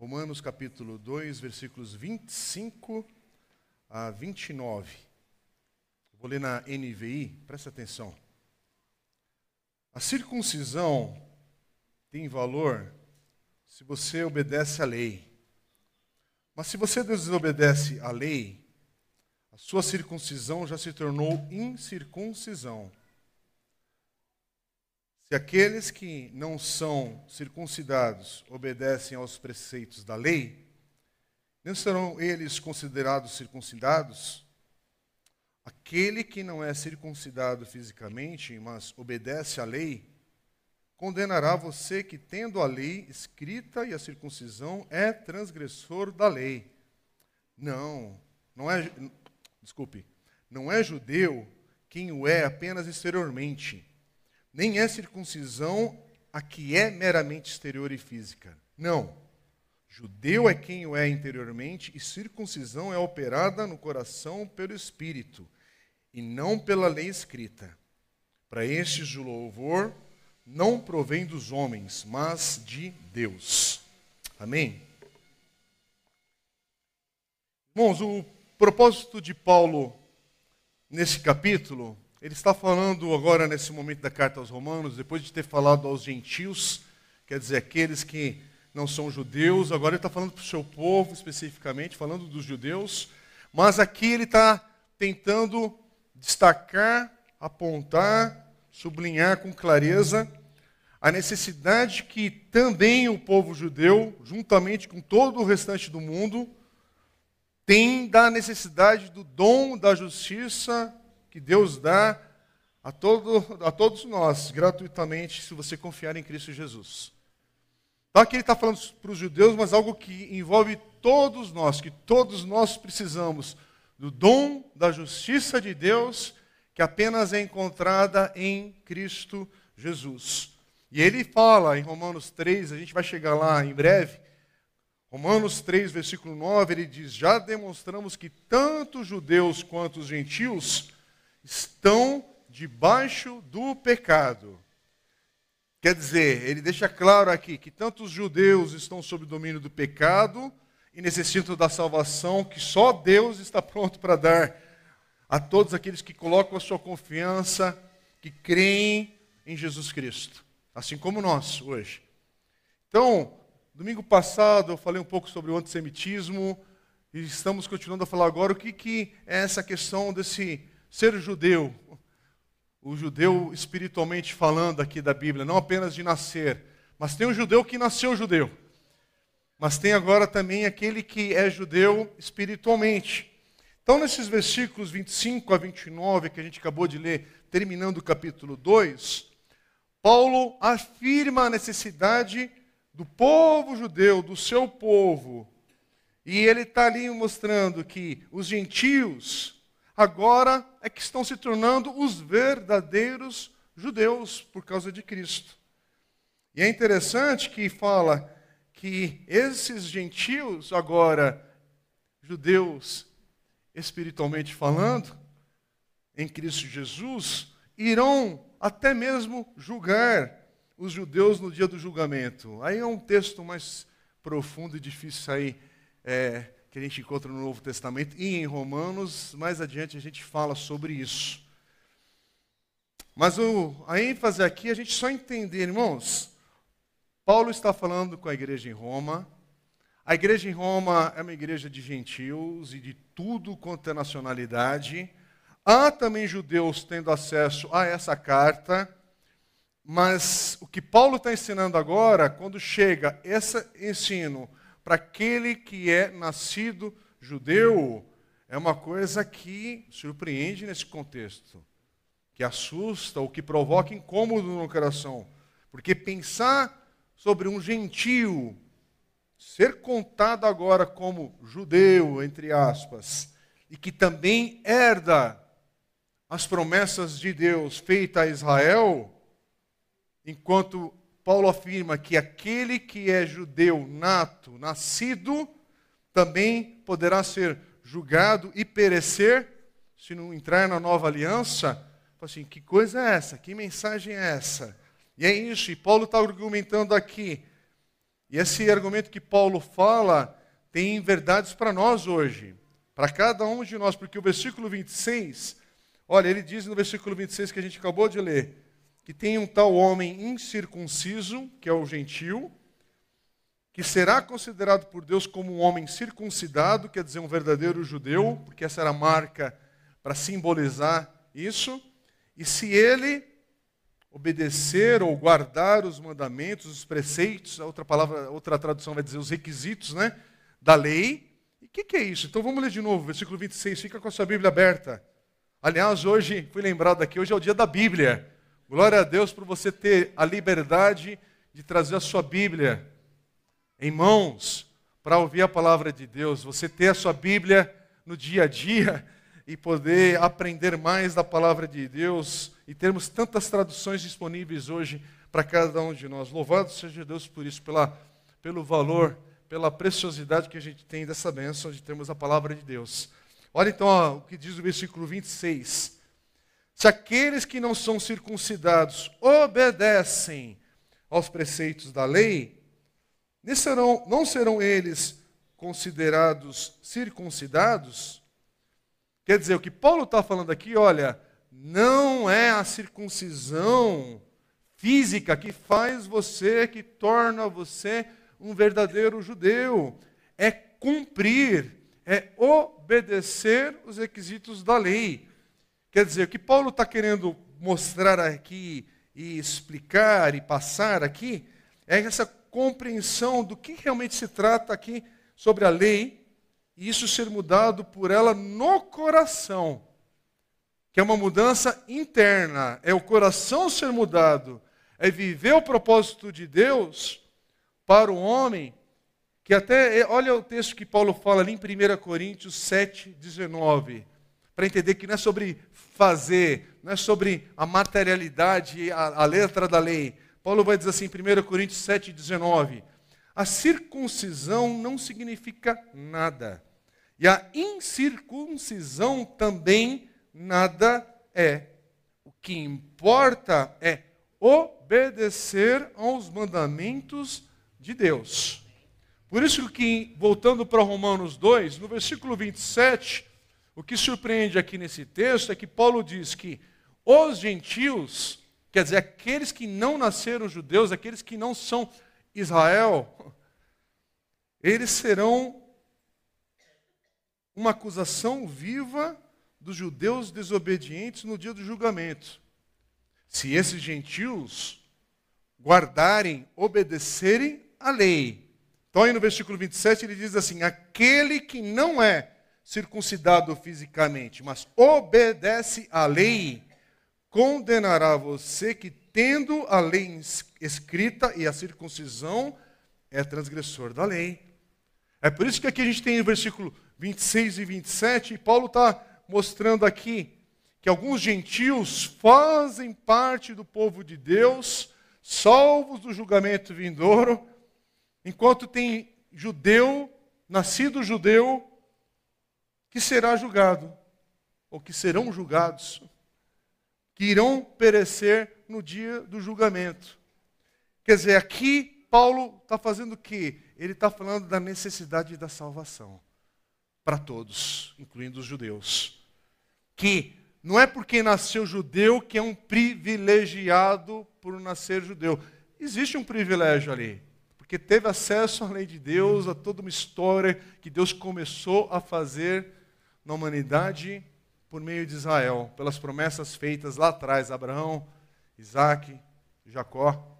Romanos capítulo 2, versículos 25 a 29. Vou ler na NVI, presta atenção. A circuncisão tem valor se você obedece à lei. Mas se você desobedece à lei, a sua circuncisão já se tornou incircuncisão. Se aqueles que não são circuncidados obedecem aos preceitos da lei, não serão eles considerados circuncidados? Aquele que não é circuncidado fisicamente, mas obedece à lei, condenará você que, tendo a lei escrita e a circuncisão, é transgressor da lei. Não, não é, desculpe, não é judeu quem o é apenas exteriormente nem é circuncisão a que é meramente exterior e física. Não. Judeu é quem o é interiormente, e circuncisão é operada no coração pelo Espírito, e não pela lei escrita. Para estes o louvor não provém dos homens, mas de Deus. Amém? Irmãos, o propósito de Paulo nesse capítulo ele está falando agora, nesse momento da carta aos Romanos, depois de ter falado aos gentios, quer dizer, aqueles que não são judeus, agora ele está falando para o seu povo especificamente, falando dos judeus, mas aqui ele está tentando destacar, apontar, sublinhar com clareza a necessidade que também o povo judeu, juntamente com todo o restante do mundo, tem da necessidade do dom da justiça que Deus dá a, todo, a todos nós, gratuitamente, se você confiar em Cristo Jesus. Então aqui ele está falando para os judeus, mas algo que envolve todos nós, que todos nós precisamos do dom da justiça de Deus, que apenas é encontrada em Cristo Jesus. E ele fala em Romanos 3, a gente vai chegar lá em breve, Romanos 3, versículo 9, ele diz: Já demonstramos que tanto os judeus quanto os gentios estão debaixo do pecado. Quer dizer, ele deixa claro aqui que tanto os judeus estão sob o domínio do pecado e necessitam da salvação que só Deus está pronto para dar a todos aqueles que colocam a sua confiança, que creem em Jesus Cristo, assim como nós hoje. Então, domingo passado eu falei um pouco sobre o antissemitismo e estamos continuando a falar agora o que, que é essa questão desse ser judeu, o judeu espiritualmente falando aqui da Bíblia, não apenas de nascer, mas tem um judeu que nasceu judeu. Mas tem agora também aquele que é judeu espiritualmente. Então, nesses versículos 25 a 29 que a gente acabou de ler, terminando o capítulo 2, Paulo afirma a necessidade do povo judeu, do seu povo. E ele está ali mostrando que os gentios, agora é que estão se tornando os verdadeiros judeus por causa de Cristo. E é interessante que fala que esses gentios, agora judeus espiritualmente falando, em Cristo Jesus, irão até mesmo julgar os judeus no dia do julgamento. Aí é um texto mais profundo e difícil sair é, que a gente encontra no Novo Testamento e em Romanos, mais adiante a gente fala sobre isso. Mas o, a ênfase aqui é a gente só entender, irmãos, Paulo está falando com a igreja em Roma. A igreja em Roma é uma igreja de gentios e de tudo quanto é nacionalidade. Há também judeus tendo acesso a essa carta, mas o que Paulo está ensinando agora, quando chega esse ensino para aquele que é nascido judeu, é uma coisa que surpreende nesse contexto, que assusta ou que provoca incômodo no coração. Porque pensar sobre um gentio ser contado agora como judeu, entre aspas, e que também herda as promessas de Deus feitas a Israel, enquanto Paulo afirma que aquele que é judeu nato, nascido, também poderá ser julgado e perecer se não entrar na nova aliança. Assim, que coisa é essa? Que mensagem é essa? E é isso, e Paulo está argumentando aqui E esse argumento que Paulo fala tem verdades para nós hoje, para cada um de nós, porque o versículo 26, olha, ele diz no versículo 26 que a gente acabou de ler, que tem um tal homem incircunciso, que é o gentil, que será considerado por Deus como um homem circuncidado, quer dizer, um verdadeiro judeu, porque essa era a marca para simbolizar isso. E se ele obedecer ou guardar os mandamentos, os preceitos, a outra palavra, outra tradução vai dizer os requisitos, né, da lei. E o que, que, é isso? Então vamos ler de novo, versículo 26, fica com a sua Bíblia aberta. Aliás, hoje, fui lembrado aqui, hoje é o dia da Bíblia. Glória a Deus por você ter a liberdade de trazer a sua Bíblia em mãos para ouvir a palavra de Deus, você ter a sua Bíblia no dia a dia e poder aprender mais da palavra de Deus e termos tantas traduções disponíveis hoje para cada um de nós. Louvado seja Deus por isso, pela, pelo valor, pela preciosidade que a gente tem dessa bênção de termos a palavra de Deus. Olha então ó, o que diz o versículo 26. Se aqueles que não são circuncidados obedecem aos preceitos da lei, não serão, eles considerados circuncidados? Quer dizer, o que Paulo está falando aqui, olha, não é a circuncisão física que faz você, que torna você um verdadeiro judeu. É cumprir, é obedecer os requisitos da lei. Quer dizer, o que Paulo está querendo mostrar aqui e explicar e passar aqui é essa compreensão do que realmente se trata aqui sobre a lei e isso ser mudado por ela no coração, que é uma mudança interna, é o coração ser mudado, é viver o propósito de Deus para o homem, que até, olha o texto que Paulo fala ali em 1 Coríntios 7, 19, para entender que não é sobre fazer, não é sobre a materialidade, a, a letra da lei, Paulo vai dizer assim, em 1 Coríntios 7, 19: a circuncisão não significa nada, e a incircuncisão também nada é. O que importa é obedecer aos mandamentos de Deus. Por isso que, voltando para Romanos 2, no versículo 27, o que surpreende aqui nesse texto é que Paulo diz que os gentios Quer dizer, aqueles que não nasceram judeus, aqueles que não são Israel, eles serão uma acusação viva dos judeus desobedientes no dia do julgamento. Se esses gentios guardarem, obedecerem a lei. Então, aí no versículo 27 ele diz assim: aquele que não é circuncidado fisicamente, mas obedece à lei, condenará você que, tendo a lei escrita e a circuncisão, é transgressor da lei. É por isso que aqui a gente tem o versículo 26 e 27, e Paulo está mostrando aqui que alguns gentios fazem parte do povo de Deus, salvos do julgamento vindouro, enquanto tem judeu, nascido judeu, que será julgado, ou que serão julgados que irão perecer no dia do julgamento. Quer dizer, aqui Paulo está fazendo o quê? Ele está falando da necessidade da salvação para todos, incluindo os judeus. Que não é porque nasceu judeu que é um privilegiado por nascer judeu. Existe um privilégio ali, porque teve acesso à lei de Deus, a toda uma história que Deus começou a fazer na humanidade por meio de Israel, pelas promessas feitas lá atrás, Abraão, Isaac, Jacó.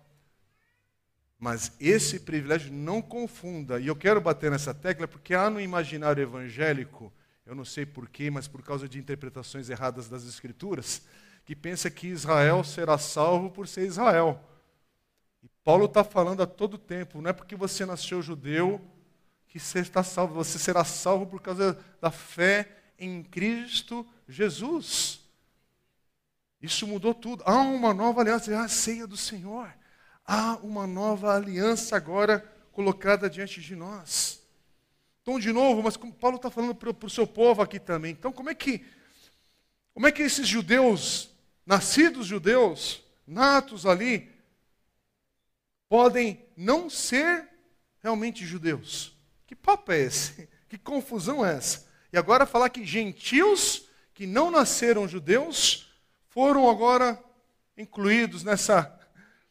Mas esse privilégio não confunda, e eu quero bater nessa tecla porque há no imaginário evangélico, eu não sei porquê, mas por causa de interpretações erradas das Escrituras, que pensa que Israel será salvo por ser Israel. E Paulo está falando a todo tempo, não é porque você nasceu judeu que você está salvo, você será salvo por causa da fé em Cristo Jesus. Isso mudou tudo. Há uma nova aliança, há a ceia do Senhor. Há uma nova aliança agora colocada diante de nós. Então, de novo, mas como Paulo está falando para o seu povo aqui também. Então, como é que, como é que esses judeus, nascidos judeus, natos ali, podem não ser realmente judeus. Que papo é esse? Que confusão é essa? E agora falar que gentios que não nasceram judeus foram agora incluídos nessa,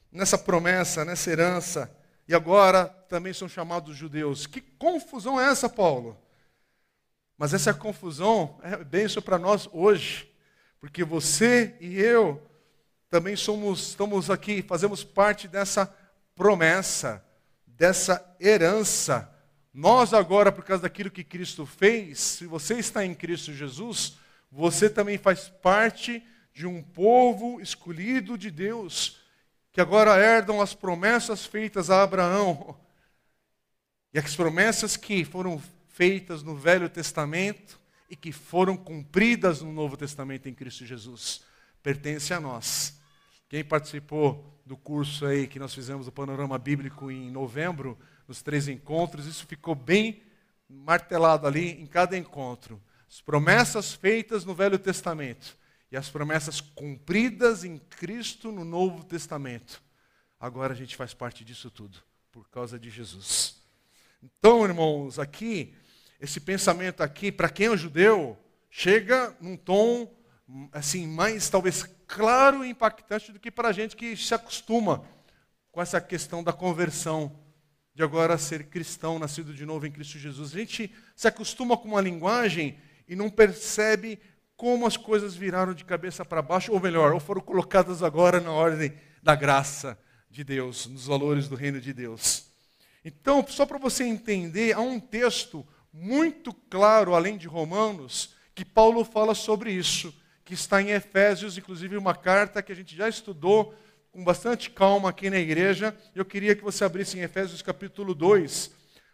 nessa promessa, nessa herança, e agora também são chamados judeus. Que confusão é essa, Paulo? Mas essa confusão é bênção para nós hoje, porque você e eu também somos, estamos aqui, fazemos parte dessa promessa, dessa herança. Nós agora, por causa daquilo que Cristo fez, se você está em Cristo Jesus, você também faz parte de um povo escolhido de Deus, que agora herdam as promessas feitas a Abraão. E as promessas que foram feitas no Velho Testamento e que foram cumpridas no Novo Testamento em Cristo Jesus, pertence a nós. Quem participou do curso aí que nós fizemos o panorama bíblico em novembro, nos três encontros, isso ficou bem martelado ali em cada encontro. As promessas feitas no Velho Testamento e as promessas cumpridas em Cristo no Novo Testamento. Agora a gente faz parte disso tudo, por causa de Jesus. Então, irmãos, aqui, esse pensamento aqui, para quem é judeu, chega num tom assim mais talvez claro e impactante do que para a gente que se acostuma com essa questão da conversão, de agora ser cristão, nascido de novo em Cristo Jesus. A gente se acostuma com uma linguagem e não percebe como as coisas viraram de cabeça para baixo, ou melhor, ou foram colocadas agora na ordem da graça de Deus, nos valores do reino de Deus. Então, só para você entender, há um texto muito claro, além de Romanos, que Paulo fala sobre isso que está em Efésios, inclusive uma carta que a gente já estudou com bastante calma aqui na igreja. Eu queria que você abrisse em Efésios capítulo 2,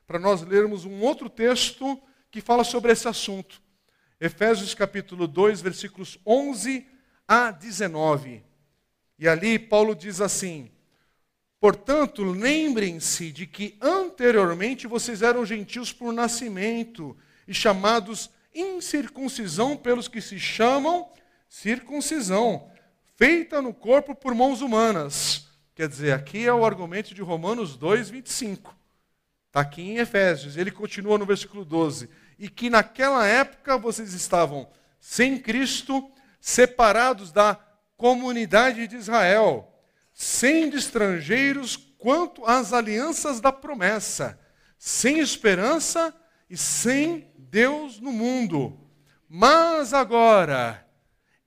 para nós lermos um outro texto que fala sobre esse assunto. Efésios capítulo 2, versículos 11 a 19. E ali Paulo diz assim: Portanto, lembrem-se de que anteriormente vocês eram gentios por nascimento e chamados incircuncisão pelos que se chamam circuncisão, feita no corpo por mãos humanas. Quer dizer, aqui é o argumento de Romanos 2, 25. Está aqui em Efésios. Ele continua no versículo 12. E que naquela época vocês estavam sem Cristo, separados da comunidade de Israel, sendo estrangeiros quanto às alianças da promessa, sem esperança e sem Deus no mundo. Mas agora,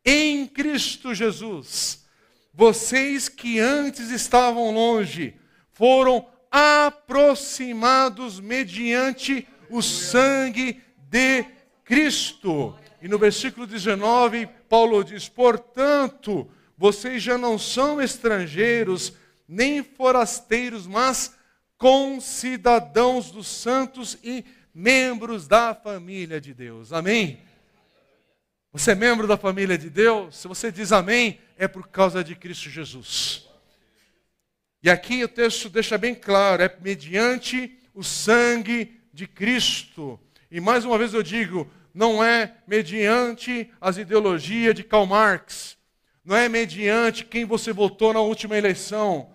em Cristo Jesus. Vocês que antes estavam longe foram aproximados mediante o sangue de Cristo. E no versículo 19, Paulo diz: Portanto, vocês já não são estrangeiros nem forasteiros, mas concidadãos dos santos e membros da família de Deus. Amém? Você é membro da família de Deus? Se você diz amém, é por causa de Cristo Jesus. E aqui o texto deixa bem claro: é mediante o sangue de Cristo. E mais uma vez eu digo, não é mediante as ideologias de Karl Marx, não é mediante quem você votou na última eleição,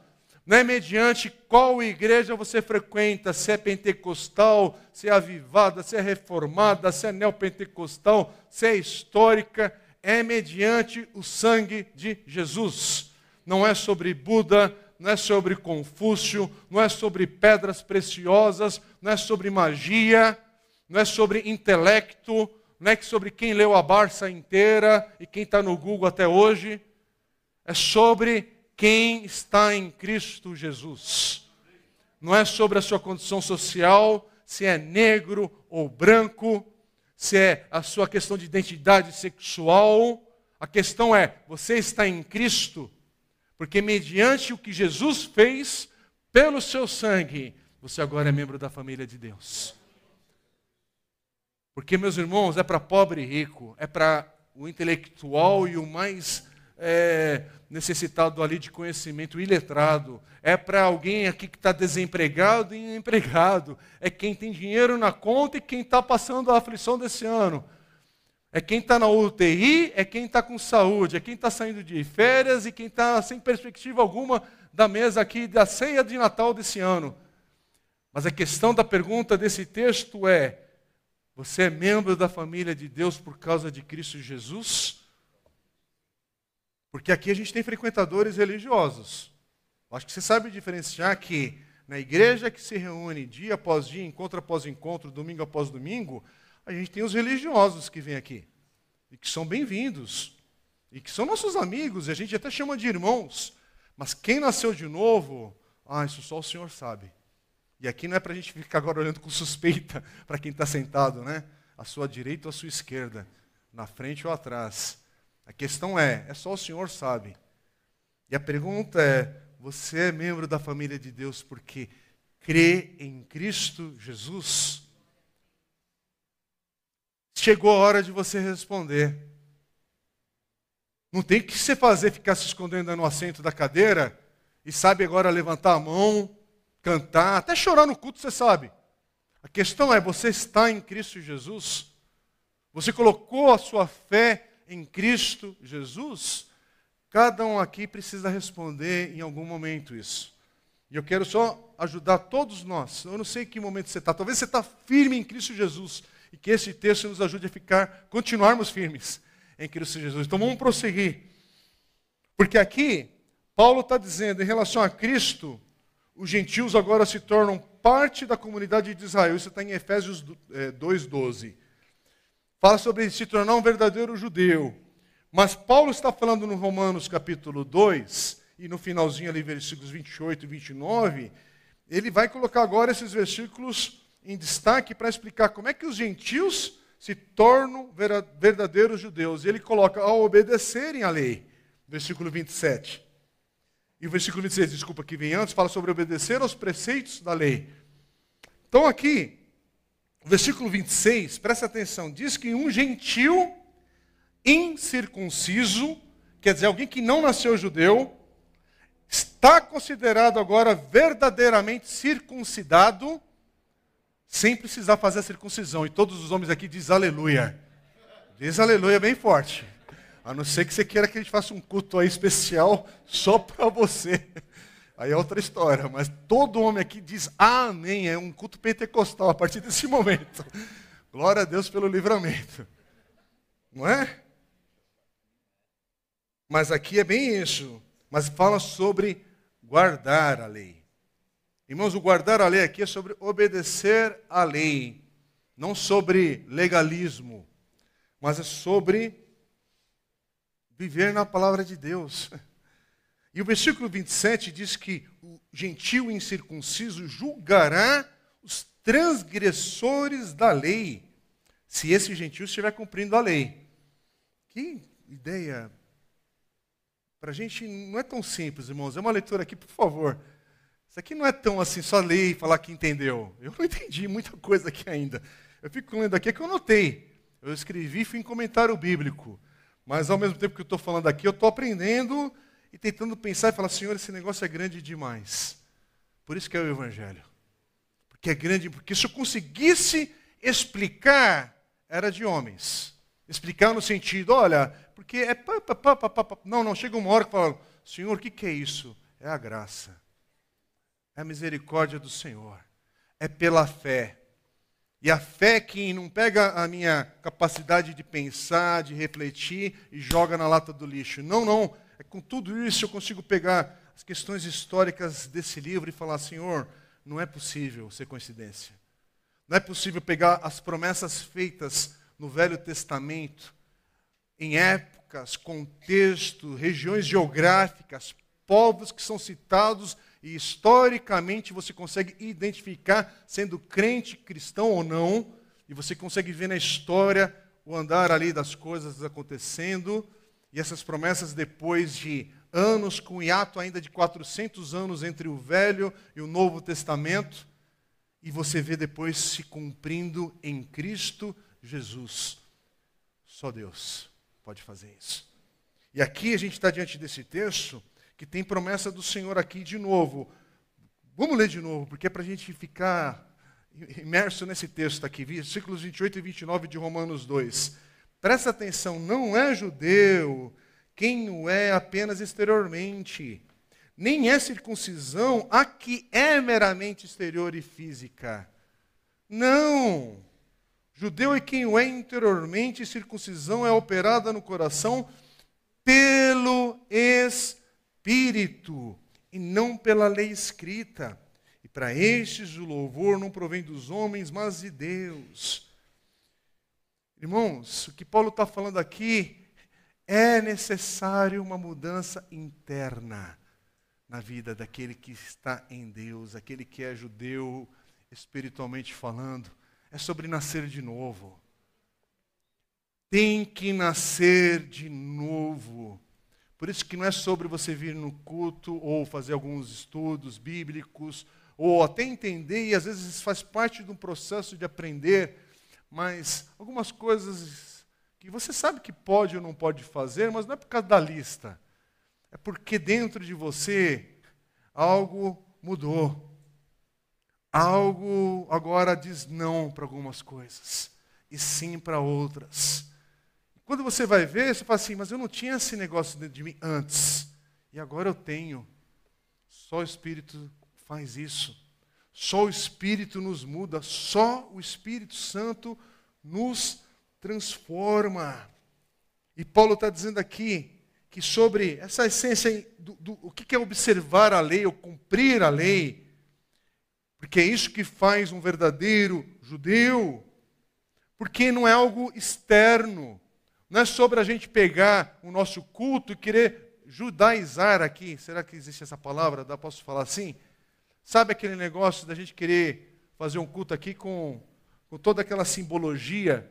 não é mediante qual igreja você frequenta, se é pentecostal, se é avivada, se é reformada, se é neopentecostal, se é histórica, é mediante o sangue de Jesus. Não é sobre Buda, não é sobre Confúcio, não é sobre pedras preciosas, não é sobre magia, não é sobre intelecto, não é sobre quem leu a Barça inteira e quem está no Google até hoje. É sobre quem está em Cristo Jesus. Não é sobre a sua condição social, se é negro ou branco, se é a sua questão de identidade sexual. A questão é: você está em Cristo, porque mediante o que Jesus fez pelo seu sangue, você agora é membro da família de Deus. Porque, meus irmãos, é para pobre e rico, é para o intelectual e o mais é, necessitado ali de conhecimento iletrado, é para alguém aqui que está desempregado e empregado, é quem tem dinheiro na conta e quem está passando a aflição desse ano. É quem está na UTI, é quem está com saúde, é quem está saindo de férias e quem está sem perspectiva alguma da mesa aqui da ceia de Natal desse ano. Mas a questão da pergunta desse texto é: você é membro da família de Deus por causa de Cristo Jesus? Porque aqui a gente tem frequentadores religiosos. Acho que você sabe diferenciar que na igreja que se reúne dia após dia, encontro após encontro, domingo após domingo, a gente tem os religiosos que vêm aqui e que são bem-vindos e que são nossos amigos, e a gente até chama de irmãos. Mas quem nasceu de novo, ah, isso só o Senhor sabe. E aqui não é para a gente ficar agora olhando com suspeita para quem está sentado, né? À sua direita ou à sua esquerda, na frente ou atrás. A questão é, é só o Senhor sabe. E a pergunta é: você é membro da família de Deus porque crê em Cristo Jesus? Chegou a hora de você responder. Não tem que você fazer ficar se escondendo no assento da cadeira e sabe agora levantar a mão, cantar, até chorar no culto, você sabe. A questão é: você está em Cristo Jesus? Você colocou a sua fé em Cristo Jesus? Cada um aqui precisa responder em algum momento isso. E eu quero só ajudar todos nós. Eu não sei em que momento você está. Talvez você está firme em Cristo Jesus. E que esse texto nos ajude a ficar, continuarmos firmes em Cristo Jesus. Então vamos prosseguir. Porque aqui, Paulo está dizendo, em relação a Cristo, os gentios agora se tornam parte da comunidade de Israel. Isso está em Efésios 2,12. Fala sobre se tornar um verdadeiro judeu. Mas Paulo está falando no Romanos capítulo 2, e no finalzinho ali, versículos 28 e 29, ele vai colocar agora esses versículos em destaque para explicar como é que os gentios se tornam verdadeiros judeus. E ele coloca ao obedecerem à lei, versículo 27. E o versículo 26, desculpa, que vem antes, fala sobre obedecer aos preceitos da lei. Então aqui, o versículo 26, presta atenção, diz que um gentil incircunciso, quer dizer, alguém que não nasceu judeu, está considerado agora verdadeiramente circuncidado, sem precisar fazer a circuncisão. E todos os homens aqui dizem aleluia. Diz aleluia bem forte. A não ser que você queira que a gente faça um culto aí especial só para você. Aí é outra história, mas todo homem aqui diz amém. É um culto pentecostal a partir desse momento. Glória a Deus pelo livramento. Não é? Mas aqui é bem isso. Mas fala sobre guardar a lei. Irmãos, o guardar a lei aqui é sobre obedecer à lei. Não sobre legalismo. Mas é sobre viver na palavra de Deus. E o versículo 27 diz que o gentil incircunciso julgará os transgressores da lei, se esse gentil estiver cumprindo a lei. Que ideia para a gente não é tão simples, irmãos. É uma leitura aqui, por favor. Isso aqui não é tão assim, só ler e falar que entendeu. Eu não entendi muita coisa aqui ainda. Eu fico lendo aqui é que eu notei. Eu escrevi, fui em comentário bíblico. Mas ao mesmo tempo que eu estou falando aqui, eu estou aprendendo e tentando pensar e falar, Senhor, esse negócio é grande demais. Por isso que é o Evangelho. Porque é grande, porque se eu conseguisse explicar, era de homens. Explicar no sentido, olha, porque é. Pá, pá, pá, não, não, chega uma hora que fala, Senhor, o que, que é isso? É a graça. É a misericórdia do Senhor. É pela fé. E a fé que não pega a minha capacidade de pensar, de refletir e joga na lata do lixo. Não, não. É com tudo isso eu consigo pegar as questões históricas desse livro e falar, Senhor, não é possível ser coincidência. Não é possível pegar as promessas feitas no Velho Testamento em épocas, contexto, regiões geográficas, povos que são citados e historicamente você consegue identificar sendo crente, cristão ou não, e você consegue ver na história o andar ali das coisas acontecendo, e essas promessas depois de anos, com hiato ainda de 400 anos entre o Velho e o Novo Testamento, e você vê depois se cumprindo em Cristo Jesus. Só Deus pode fazer isso. E aqui a gente está diante desse texto que tem promessa do Senhor aqui de novo. Vamos ler de novo, porque é para a gente ficar imerso nesse texto aqui, versículos 28 e 29 de Romanos 2. Presta atenção, não é judeu quem o é apenas exteriormente, nem é circuncisão a que é meramente exterior e física. Não! Judeu é quem o é interiormente, circuncisão é operada no coração pelo Espírito e não pela lei escrita. E para estes o louvor não provém dos homens, mas de Deus. Irmãos, o que Paulo está falando aqui é necessário uma mudança interna na vida daquele que está em Deus, aquele que é judeu, espiritualmente falando. É sobre nascer de novo. Tem que nascer de novo. Por isso que não é sobre você vir no culto ou fazer alguns estudos bíblicos ou até entender e às vezes faz parte de um processo de aprender, mas algumas coisas que você sabe que pode ou não pode fazer, mas não é por causa da lista. É porque dentro de você algo mudou. Algo agora diz não para algumas coisas e sim para outras. Quando você vai ver, você fala assim, mas eu não tinha esse negócio dentro de mim antes. E agora eu tenho. Só o Espírito faz isso. Só o Espírito nos muda. Só o Espírito Santo nos transforma. E Paulo está dizendo aqui que sobre essa essência do, do o que é observar a lei ou cumprir a lei, porque é isso que faz um verdadeiro judeu, porque não é algo externo, não é sobre a gente pegar o nosso culto e querer judaizar aqui. Será que existe essa palavra? Dá, posso falar assim? Sabe aquele negócio da gente querer fazer um culto aqui com, com toda aquela simbologia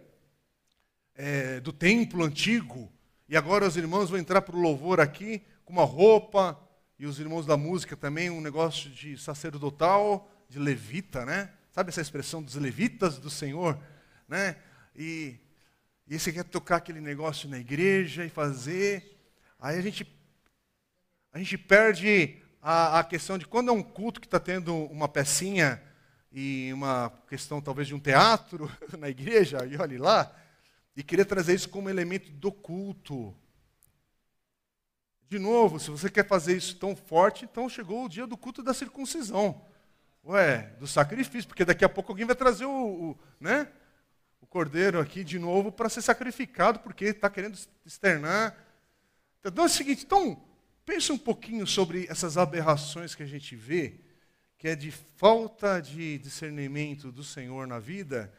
é, do templo antigo? E agora os irmãos vão entrar para o louvor aqui com uma roupa, e os irmãos da música também, um negócio de sacerdotal, de levita, né? Sabe essa expressão dos levitas do Senhor? Né? E e você quer tocar aquele negócio na igreja e fazer. Aí a gente, a gente perde a, a questão de quando é um culto que está tendo uma pecinha e uma questão talvez de um teatro na igreja, e olhe lá, e querer trazer isso como elemento do culto. De novo, se você quer fazer isso tão forte, então chegou o dia do culto da circuncisão. Ué, do sacrifício, porque daqui a pouco alguém vai trazer o, o né? cordeiro aqui de novo para ser sacrificado, porque está querendo externar. Então é o seguinte, então, pense um pouquinho sobre essas aberrações que a gente vê, que é de falta de discernimento do Senhor na vida,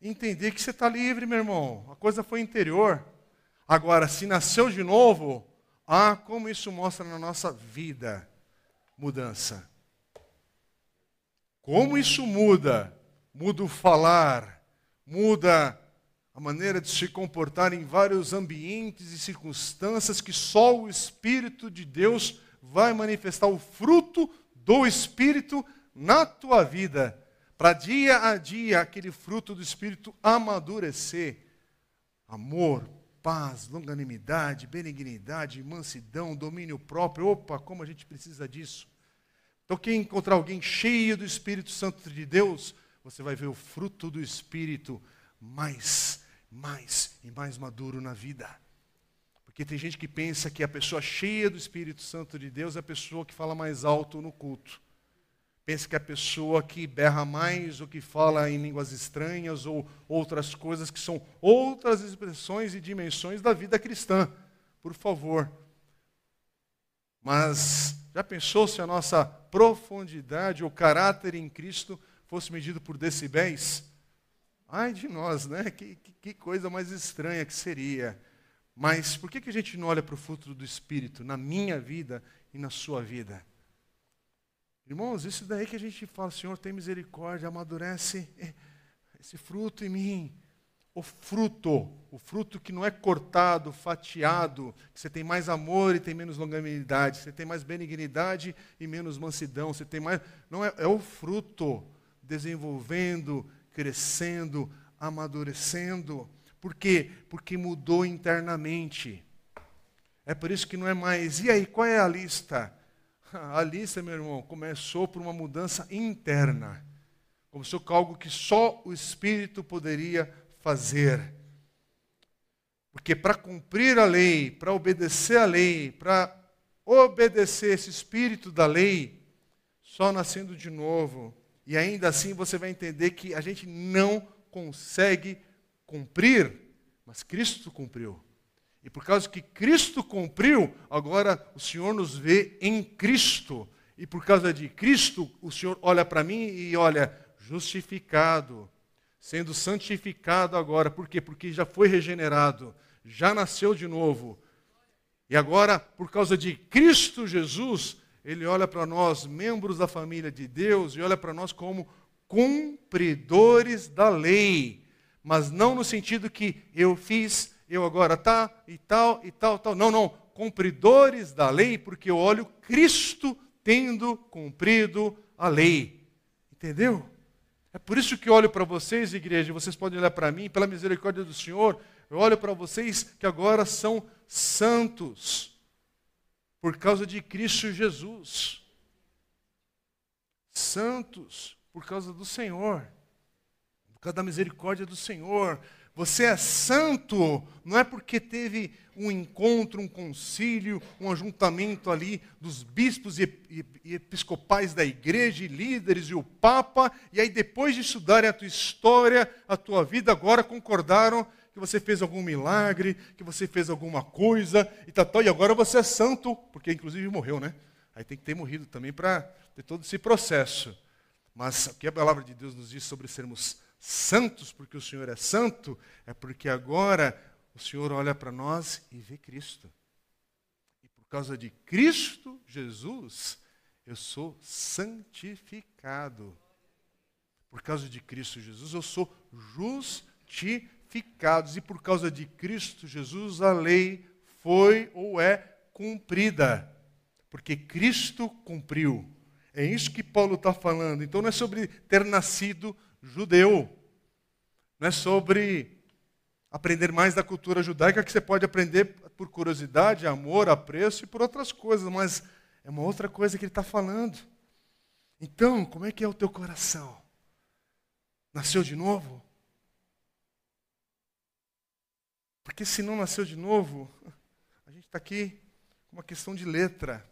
entender que você está livre, meu irmão. A coisa foi interior. Agora, se nasceu de novo, ah, como isso mostra na nossa vida mudança. Como isso muda? Muda o falar, muda maneira de se comportar em vários ambientes e circunstâncias que só o Espírito de Deus vai manifestar o fruto do Espírito na tua vida, para dia a dia aquele fruto do Espírito amadurecer. Amor, paz, longanimidade, benignidade, mansidão, domínio próprio. Opa, como a gente precisa disso. Então, quem encontrar alguém cheio do Espírito Santo de Deus, você vai ver o fruto do Espírito mais, mais e mais maduro na vida. Porque tem gente que pensa que a pessoa cheia do Espírito Santo de Deus é a pessoa que fala mais alto no culto. Pensa que é a pessoa que berra mais ou que fala em línguas estranhas ou outras coisas que são outras expressões e dimensões da vida cristã. Por favor. Mas já pensou se a nossa profundidade ou caráter em Cristo fosse medido por decibéis, ai de nós, né? Que, que, que coisa mais estranha que seria. Mas por que, que a gente não olha para o fruto do Espírito na minha vida e na sua vida? Irmãos, isso daí que a gente fala, Senhor, tem misericórdia, amadurece esse fruto em mim. O fruto, o fruto que não é cortado, fatiado, que você tem mais amor e tem menos longanimidade, você tem mais benignidade e menos mansidão, você tem mais. Não é, é o fruto desenvolvendo, crescendo, amadurecendo. Por quê? Porque mudou internamente. É por isso que não é mais. E aí, qual é a lista? A lista, meu irmão, começou por uma mudança interna. Começou com algo que só o Espírito poderia fazer. Porque para cumprir a lei, para obedecer a lei, para obedecer esse espírito da lei só nascendo de novo. E ainda assim você vai entender que a gente não consegue cumprir, mas Cristo cumpriu. E por causa que Cristo cumpriu, agora o Senhor nos vê em Cristo. E por causa de Cristo, o Senhor olha para mim e olha, justificado, sendo santificado agora. Por quê? Porque já foi regenerado, já nasceu de novo. E agora, por causa de Cristo Jesus, ele olha para nós, membros da família de Deus, e olha para nós como cumpridores da lei. Mas não no sentido que eu fiz, eu agora tá, e tal, e tal, tal. Não, não. Cumpridores da lei, porque eu olho Cristo tendo cumprido a lei. Entendeu? É por isso que eu olho para vocês, igreja, vocês podem olhar para mim, pela misericórdia do Senhor, eu olho para vocês que agora são santos, por causa de Cristo Jesus. Santos, por causa do Senhor, por causa da misericórdia do Senhor. Você é santo, não é porque teve um encontro, um concílio, um ajuntamento ali dos bispos e, episcopais da igreja, e líderes e o Papa, e aí depois de estudarem a tua história, a tua vida, agora concordaram que você fez algum milagre, que você fez alguma coisa, e tal, tal, e agora você é santo, porque inclusive morreu, né? Aí tem que ter morrido também para ter todo esse processo. Mas o que a palavra de Deus nos diz sobre sermos santos, porque o Senhor é santo, é porque agora o Senhor olha para nós e vê Cristo. E por causa de Cristo Jesus, eu sou santificado. Por causa de Cristo Jesus, eu sou justificado. E por causa de Cristo Jesus, a lei foi ou é cumprida. Porque Cristo cumpriu. É isso que Paulo está falando. Então não é sobre ter nascido judeu. Não é sobre aprender mais da cultura judaica que você pode aprender por curiosidade, amor, apreço e por outras coisas, mas é uma outra coisa que ele está falando. Então, como é que é o teu coração? Nasceu de novo? Porque se não nasceu de novo, a gente está aqui com uma questão de letra.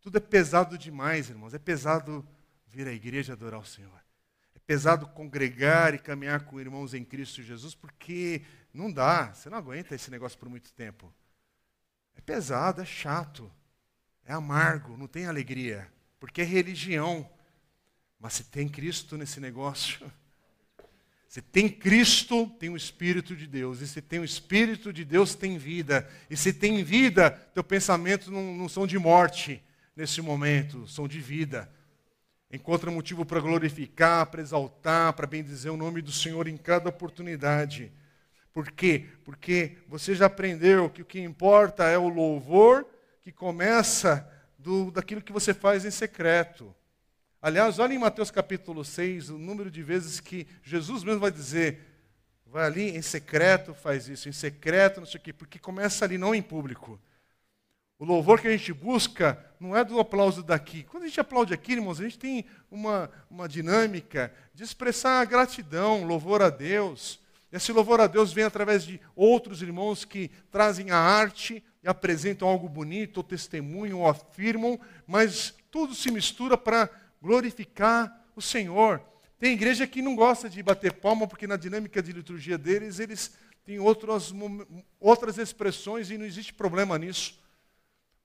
Tudo é pesado demais, irmãos. É pesado vir à igreja adorar o Senhor pesado congregar e caminhar com irmãos em Cristo Jesus, porque não dá, você não aguenta esse negócio por muito tempo. É pesado, é chato, é amargo, não tem alegria, porque é religião. Mas se tem Cristo nesse negócio, se tem Cristo, tem o Espírito de Deus. E se tem o Espírito de Deus, tem vida. E se tem vida, teu pensamento não, não são de morte nesse momento, são de vida encontra motivo para glorificar, para exaltar, para bendizer o nome do Senhor em cada oportunidade. Por quê? Porque você já aprendeu que o que importa é o louvor que começa do, daquilo que você faz em secreto. Aliás, olha em Mateus capítulo 6, o número de vezes que Jesus mesmo vai dizer, vai ali em secreto, faz isso, em secreto, não sei o quê, porque começa ali, não em público. O louvor que a gente busca não é do aplauso daqui. Quando a gente aplaude aqui, irmãos, a gente tem uma, uma dinâmica de expressar gratidão, louvor a Deus. Esse louvor a Deus vem através de outros irmãos que trazem a arte e apresentam algo bonito, ou testemunham, ou afirmam, mas tudo se mistura para glorificar o Senhor. Tem igreja que não gosta de bater palma, porque na dinâmica de liturgia deles, eles têm outras, outras expressões e não existe problema nisso.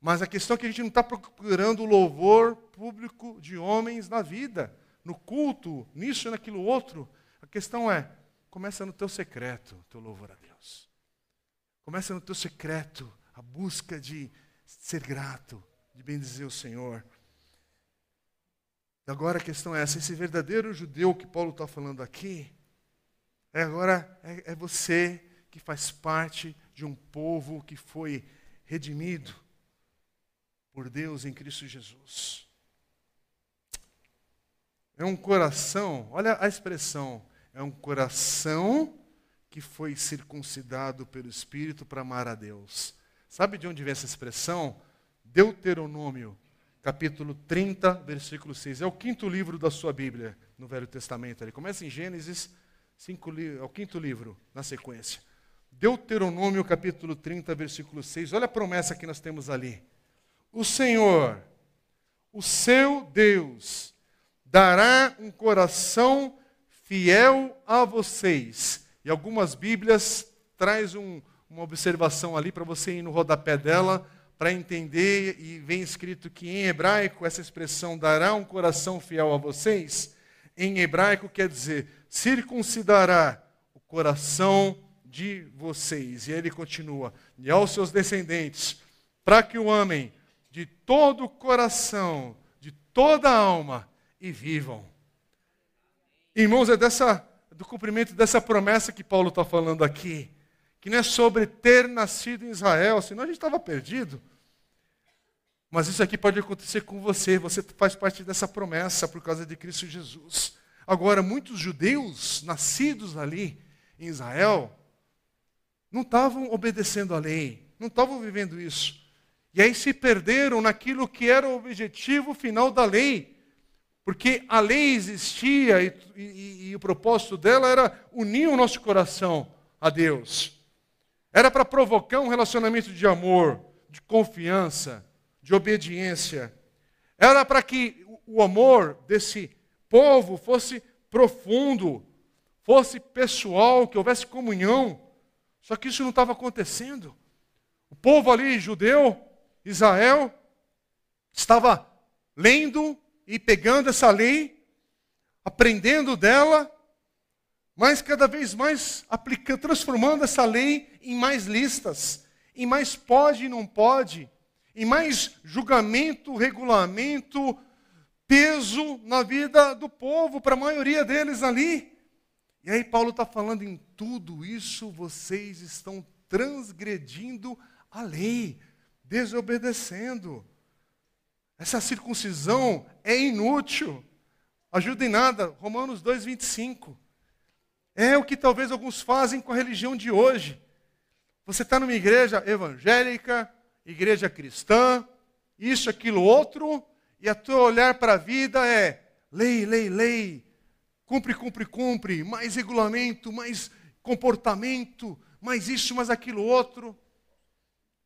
Mas a questão é que a gente não está procurando o louvor público de homens na vida, no culto, nisso e naquilo outro. A questão é, começa no teu secreto, teu louvor a Deus. Começa no teu secreto, a busca de ser grato, de bendizer o Senhor. Agora a questão é essa: esse verdadeiro judeu que Paulo está falando aqui, é agora é, é você que faz parte de um povo que foi redimido por Deus em Cristo Jesus. É um coração, olha a expressão, é um coração que foi circuncidado pelo Espírito para amar a Deus. Sabe de onde vem essa expressão? Deuteronômio, capítulo 30, versículo 6. É o quinto livro da sua Bíblia, no Velho Testamento. Ele começa em Gênesis, cinco, é o quinto livro, na sequência. Deuteronômio, capítulo 30, versículo 6. Olha a promessa que nós temos ali. o Senhor, o seu Deus, dará um coração fiel a vocês. E algumas Bíblias traz um, uma observação ali para você ir no rodapé dela para entender e vem escrito que em hebraico essa expressão dará um coração fiel a vocês, em hebraico quer dizer circuncidará o coração de vocês. E ele continua: e aos seus descendentes, para que o amem de todo o coração, de toda a alma e vivam. Irmãos, é dessa, do cumprimento dessa promessa que Paulo está falando aqui, que não é sobre ter nascido em Israel, senão a gente estava perdido. Mas isso aqui pode acontecer com você, você faz parte dessa promessa por causa de Cristo Jesus. Agora, muitos judeus nascidos ali em Israel não estavam obedecendo à lei, não estavam vivendo isso. E aí se perderam naquilo que era o objetivo final da lei. Porque a lei existia e, e, e o propósito dela era unir o nosso coração a Deus. Era para provocar um relacionamento de amor, de confiança, de obediência. Era para que o amor desse povo fosse profundo, fosse pessoal, que houvesse comunhão. Só que isso não estava acontecendo. O povo ali, judeu, Israel, estava lendo e pegando essa lei, aprendendo dela, mas cada vez mais aplicando, transformando essa lei em mais listas, em mais pode e não pode, em mais julgamento, regulamento, peso na vida do povo, para a maioria deles ali. E aí Paulo está falando em tudo isso, vocês estão transgredindo a lei, desobedecendo. Essa circuncisão é inútil, ajuda em nada. Romanos 2,25. É o que talvez alguns fazem com a religião de hoje. Você está numa igreja evangélica, igreja cristã, isso, aquilo, outro, e a tua olhar para a vida é lei, lei, lei, cumpre, cumpre, cumpre, mais regulamento, mais comportamento, mais isso, mais aquilo outro.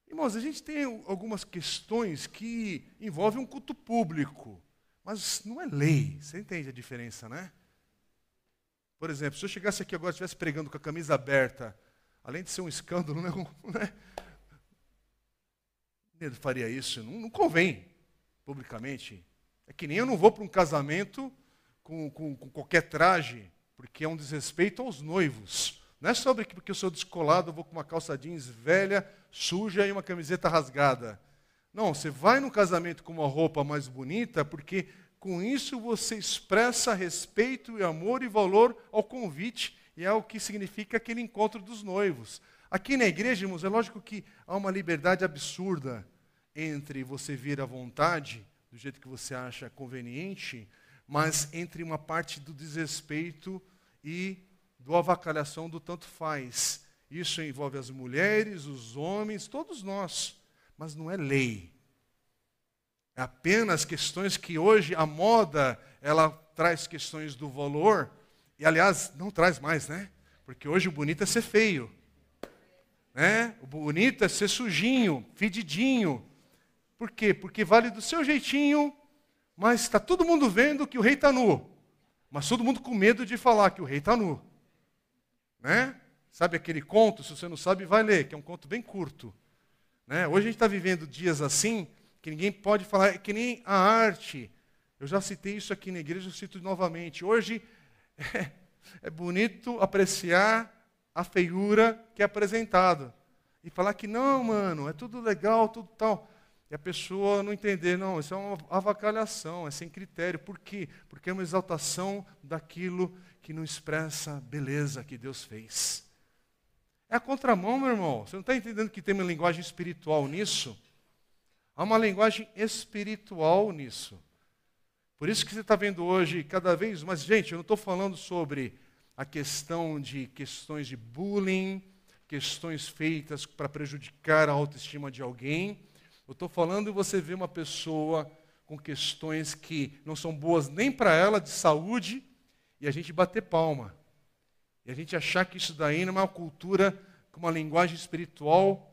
Irmãos, a gente tem algumas questões que envolvem um culto público, mas não é lei. Você entende a diferença, né? Por exemplo, se eu chegasse aqui agora e estivesse pregando com a camisa aberta, além de ser um escândalo, né? né? Ele faria isso, não, não convém publicamente. É que nem eu não vou para um casamento com, com, com, qualquer traje, porque é um desrespeito aos noivos. Não é sobre que porque eu sou descolado, eu vou com uma calça jeans velha, suja e uma camiseta rasgada. Não, você vai no casamento com uma roupa mais bonita, porque com isso você expressa respeito e amor e valor ao convite, e é o que significa aquele encontro dos noivos. Aqui na igreja, irmãos, é lógico que há uma liberdade absurda entre você vir à vontade, do jeito que você acha conveniente, mas entre uma parte do desrespeito e do avacalhação do tanto faz. Isso envolve as mulheres, os homens, todos nós, mas não é lei. É apenas questões que hoje a moda, ela traz questões do valor, e aliás, não traz mais, né? Porque hoje o bonito é ser feio. Né? O bonito é ser sujinho, fedidinho, por quê? Porque vale do seu jeitinho, mas está todo mundo vendo que o rei está nu. Mas todo mundo com medo de falar que o rei está nu. Né? Sabe aquele conto? Se você não sabe, vai ler, que é um conto bem curto. Né? Hoje a gente está vivendo dias assim, que ninguém pode falar, é que nem a arte. Eu já citei isso aqui na igreja, eu cito novamente. Hoje é, é bonito apreciar a feiura que é apresentado. E falar que não, mano, é tudo legal, tudo tal. E a pessoa não entender, não, isso é uma avacalhação, é sem critério. Por quê? Porque é uma exaltação daquilo que não expressa a beleza que Deus fez. É a contramão, meu irmão. Você não está entendendo que tem uma linguagem espiritual nisso? Há uma linguagem espiritual nisso. Por isso que você está vendo hoje cada vez mais. Gente, eu não estou falando sobre a questão de questões de bullying, questões feitas para prejudicar a autoestima de alguém. Eu estou falando e você vê uma pessoa com questões que não são boas nem para ela, de saúde, e a gente bater palma. E a gente achar que isso daí não é uma cultura com uma linguagem espiritual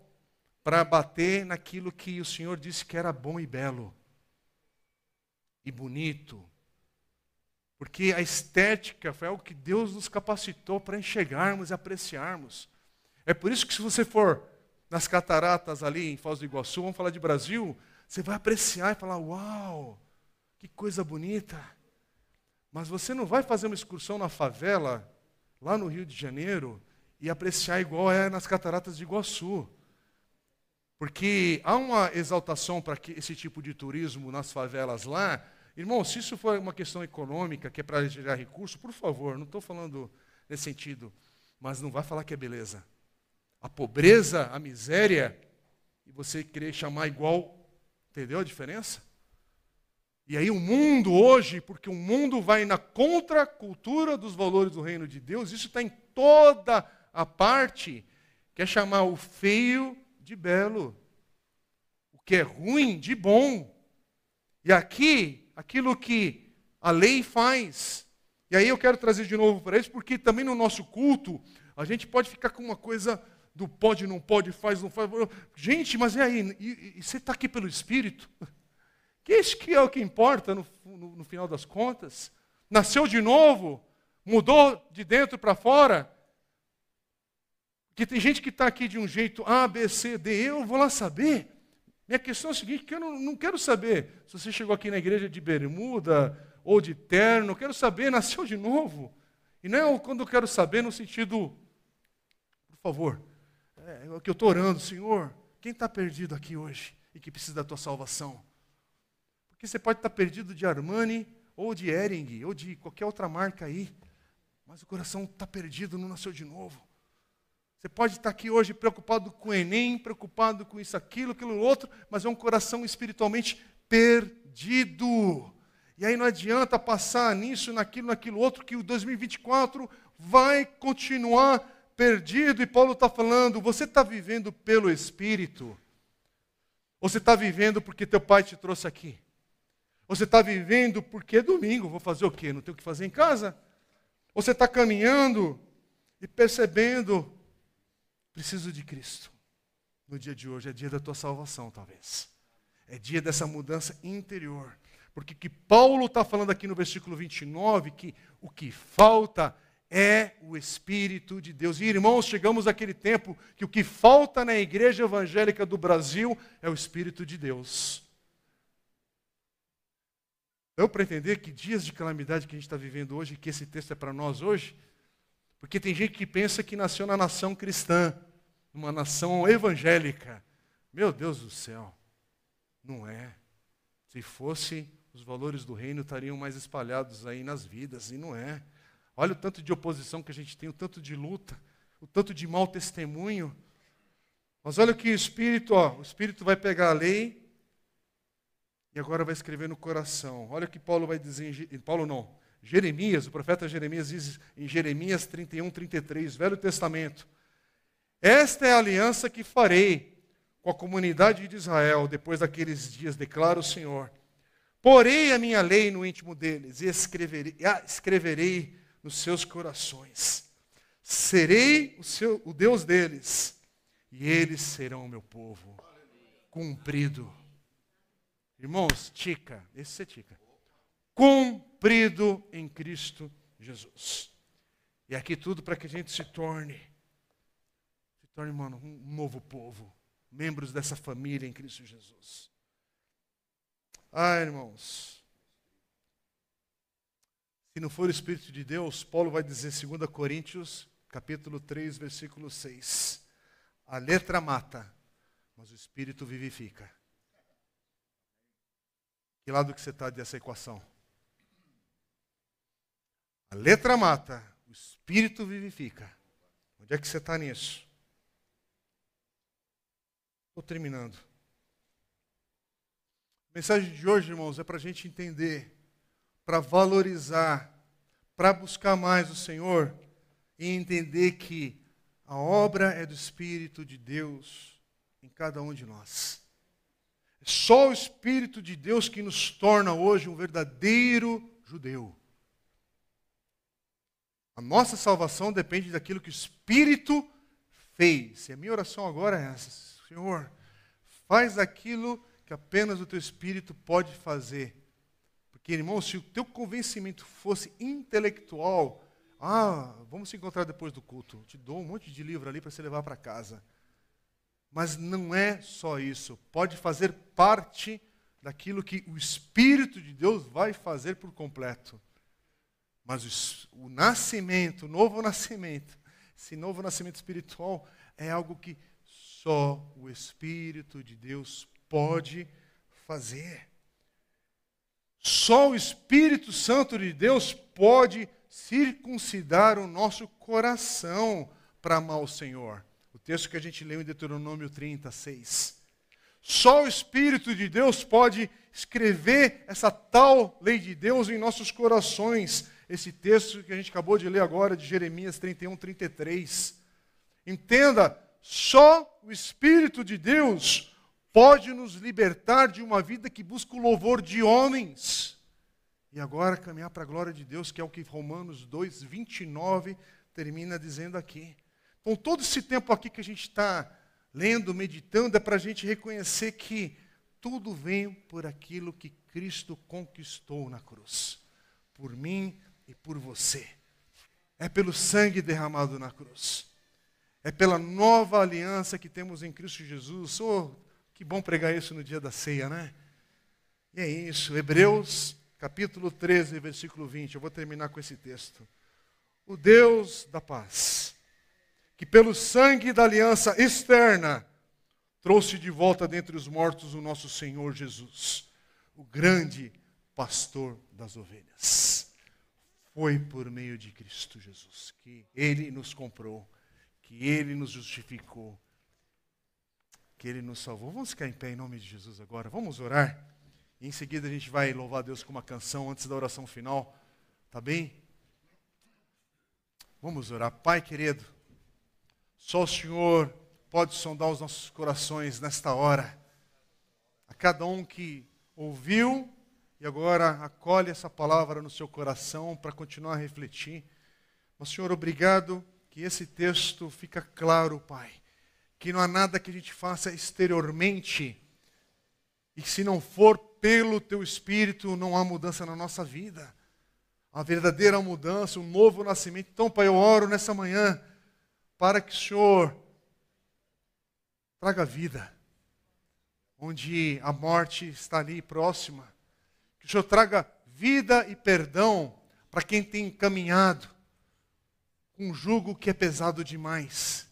para bater naquilo que o Senhor disse que era bom e belo e bonito. Porque a estética foi algo que Deus nos capacitou para enxergarmos e apreciarmos. É por isso que se você for nas cataratas ali em Foz do Iguaçu, vamos falar de Brasil, você vai apreciar e falar: "Uau! Que coisa bonita!" Mas você não vai fazer uma excursão na favela lá no Rio de Janeiro e apreciar igual é nas cataratas de Iguaçu. Porque há uma exaltação para esse tipo de turismo nas favelas lá. Irmão, se isso for uma questão econômica, que é para gerar recurso, por favor, não estou falando nesse sentido, mas não vai falar que é beleza. A pobreza, a miséria, e você querer chamar igual, entendeu a diferença? E aí o mundo hoje, porque o mundo vai na contracultura dos valores do reino de Deus, isso está em toda a parte, quer chamar o feio de belo, o que é ruim de bom. E aqui, aquilo que a lei faz. E aí eu quero trazer de novo para isso, porque também no nosso culto, a gente pode ficar com uma coisa do pode, não pode, faz, não faz. Gente, mas e aí? E, e você está aqui pelo Espírito? Que isso que é o que importa no, no, no final das contas. Nasceu de novo, mudou de dentro para fora. Que tem gente que está aqui de um jeito A, B, C, D, eu vou lá saber. Minha questão é a seguinte, que eu não, não quero saber se você chegou aqui na igreja de bermuda ou de terno, eu quero saber, nasceu de novo. E não é quando eu quero saber no sentido, por favor, é, é que eu estou orando, Senhor, quem está perdido aqui hoje e que precisa da tua salvação? Porque você pode estar perdido de Armani, ou de Ering, ou de qualquer outra marca aí, mas o coração está perdido, não nasceu de novo. Você pode estar aqui hoje preocupado com o Enem, preocupado com isso, aquilo, aquilo outro, mas é um coração espiritualmente perdido. E aí não adianta passar nisso, naquilo, naquilo outro, que o 2024 vai continuar perdido. E Paulo está falando: você está vivendo pelo Espírito? Ou você está vivendo porque teu pai te trouxe aqui? Você está vivendo porque é domingo, vou fazer o quê? Não tenho o que fazer em casa? Você está caminhando e percebendo, preciso de Cristo. No dia de hoje é dia da tua salvação, talvez. É dia dessa mudança interior. Porque que Paulo está falando aqui no versículo 29, que o que falta é o Espírito de Deus. E irmãos, chegamos àquele tempo que o que falta na igreja evangélica do Brasil é o Espírito de Deus. Deu para entender que dias de calamidade que a gente está vivendo hoje, que esse texto é para nós hoje? Porque tem gente que pensa que nasceu na nação cristã, numa nação evangélica. Meu Deus do céu, não é. Se fosse, os valores do reino estariam mais espalhados aí nas vidas, e não é. Olha o tanto de oposição que a gente tem, o tanto de luta, o tanto de mau testemunho. Mas olha que o Espírito, ó, o Espírito vai pegar a lei e agora vai escrever no coração. Olha o que Paulo vai dizer em Paulo não. Jeremias, o profeta Jeremias diz em Jeremias 31, 33, Velho Testamento. Esta é a aliança que farei com a comunidade de Israel depois daqueles dias, declara o Senhor. Porei a minha lei no íntimo deles e escreverei, escreverei nos seus corações. Serei o, seu, o Deus deles e eles serão o meu povo. Cumprido. Irmãos, tica, esse é tica. Cumprido em Cristo Jesus. E aqui tudo para que a gente se torne, torne, mano, um novo povo. Membros dessa família em Cristo Jesus. Ah, irmãos. Se não for o Espírito de Deus, Paulo vai dizer em 2 Coríntios, capítulo 3, versículo 6. A letra mata, mas o Espírito vivifica. Que lado que você está dessa equação? A letra mata, o espírito vivifica. Onde é que você está nisso? Estou terminando. A mensagem de hoje, irmãos, é para a gente entender, para valorizar, para buscar mais o Senhor e entender que a obra é do Espírito de Deus em cada um de nós. Só o Espírito de Deus que nos torna hoje um verdadeiro judeu. A nossa salvação depende daquilo que o Espírito fez. E a minha oração agora é essa: Senhor, Faz aquilo que apenas o teu espírito pode fazer. Porque, irmão, se o teu convencimento fosse intelectual, ah, vamos se encontrar depois do culto. Te dou um monte de livro ali para você levar para casa. Mas não é só isso. Pode fazer parte daquilo que o Espírito de Deus vai fazer por completo. Mas o, o nascimento, o novo nascimento, esse novo nascimento espiritual é algo que só o Espírito de Deus pode fazer. Só o Espírito Santo de Deus pode circuncidar o nosso coração para amar o Senhor. O texto que a gente leu em Deuteronômio 36. Só o Espírito de Deus pode escrever essa tal lei de Deus em nossos corações. Esse texto que a gente acabou de ler agora, de Jeremias 31, 33. Entenda, só o Espírito de Deus pode nos libertar de uma vida que busca o louvor de homens. E agora caminhar para a glória de Deus, que é o que Romanos 2, 29 termina dizendo aqui. Então, todo esse tempo aqui que a gente está lendo, meditando, é para a gente reconhecer que tudo vem por aquilo que Cristo conquistou na cruz. Por mim e por você. É pelo sangue derramado na cruz. É pela nova aliança que temos em Cristo Jesus. Oh, que bom pregar isso no dia da ceia, né? E é isso. Hebreus, capítulo 13, versículo 20. Eu vou terminar com esse texto. O Deus da paz, que pelo sangue da aliança externa trouxe de volta dentre os mortos o nosso Senhor Jesus, o grande pastor das ovelhas. Foi por meio de Cristo Jesus que ele nos comprou que Ele nos justificou, que Ele nos salvou. Vamos ficar em pé em nome de Jesus agora, vamos orar. E em seguida a gente vai louvar Deus com uma canção antes da oração final, tá bem? Vamos orar. Pai querido, só o Senhor pode sondar os nossos corações nesta hora. A cada um que ouviu e agora acolhe essa palavra no seu coração para continuar a refletir. Mas, Senhor, obrigado que esse texto fica claro, Pai, que não há nada que a gente faça exteriormente e se não for pelo teu espírito, não há mudança na nossa vida. A verdadeira mudança, um novo nascimento. Então, Pai, eu oro nessa manhã para que o Senhor traga vida, onde a morte está ali próxima. Que o Senhor traga vida e perdão para quem tem caminhado um jugo que é pesado demais.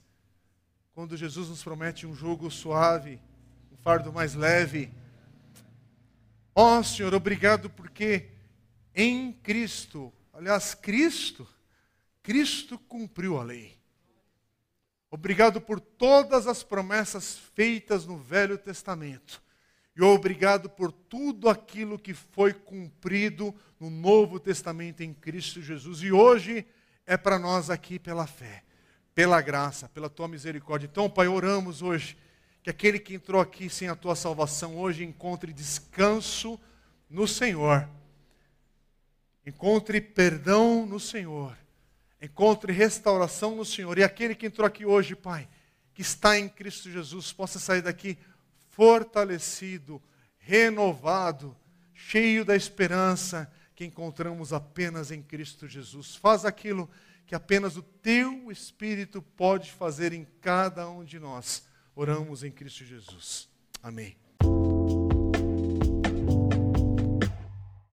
Quando Jesus nos promete um jugo suave, um fardo mais leve. Ó oh, Senhor, obrigado porque em Cristo, aliás, Cristo, Cristo cumpriu a lei. Obrigado por todas as promessas feitas no Velho Testamento. E obrigado por tudo aquilo que foi cumprido no Novo Testamento em Cristo Jesus. E hoje é para nós aqui pela fé, pela graça, pela tua misericórdia. Então, Pai, oramos hoje que aquele que entrou aqui sem a tua salvação hoje encontre descanso no Senhor. Encontre perdão no Senhor. Encontre restauração no Senhor. E aquele que entrou aqui hoje, Pai, que está em Cristo Jesus, possa sair daqui fortalecido, renovado, cheio da esperança que encontramos apenas em Cristo Jesus. Faz aquilo que apenas o teu Espírito pode fazer em cada um de nós. Oramos em Cristo Jesus. Amém.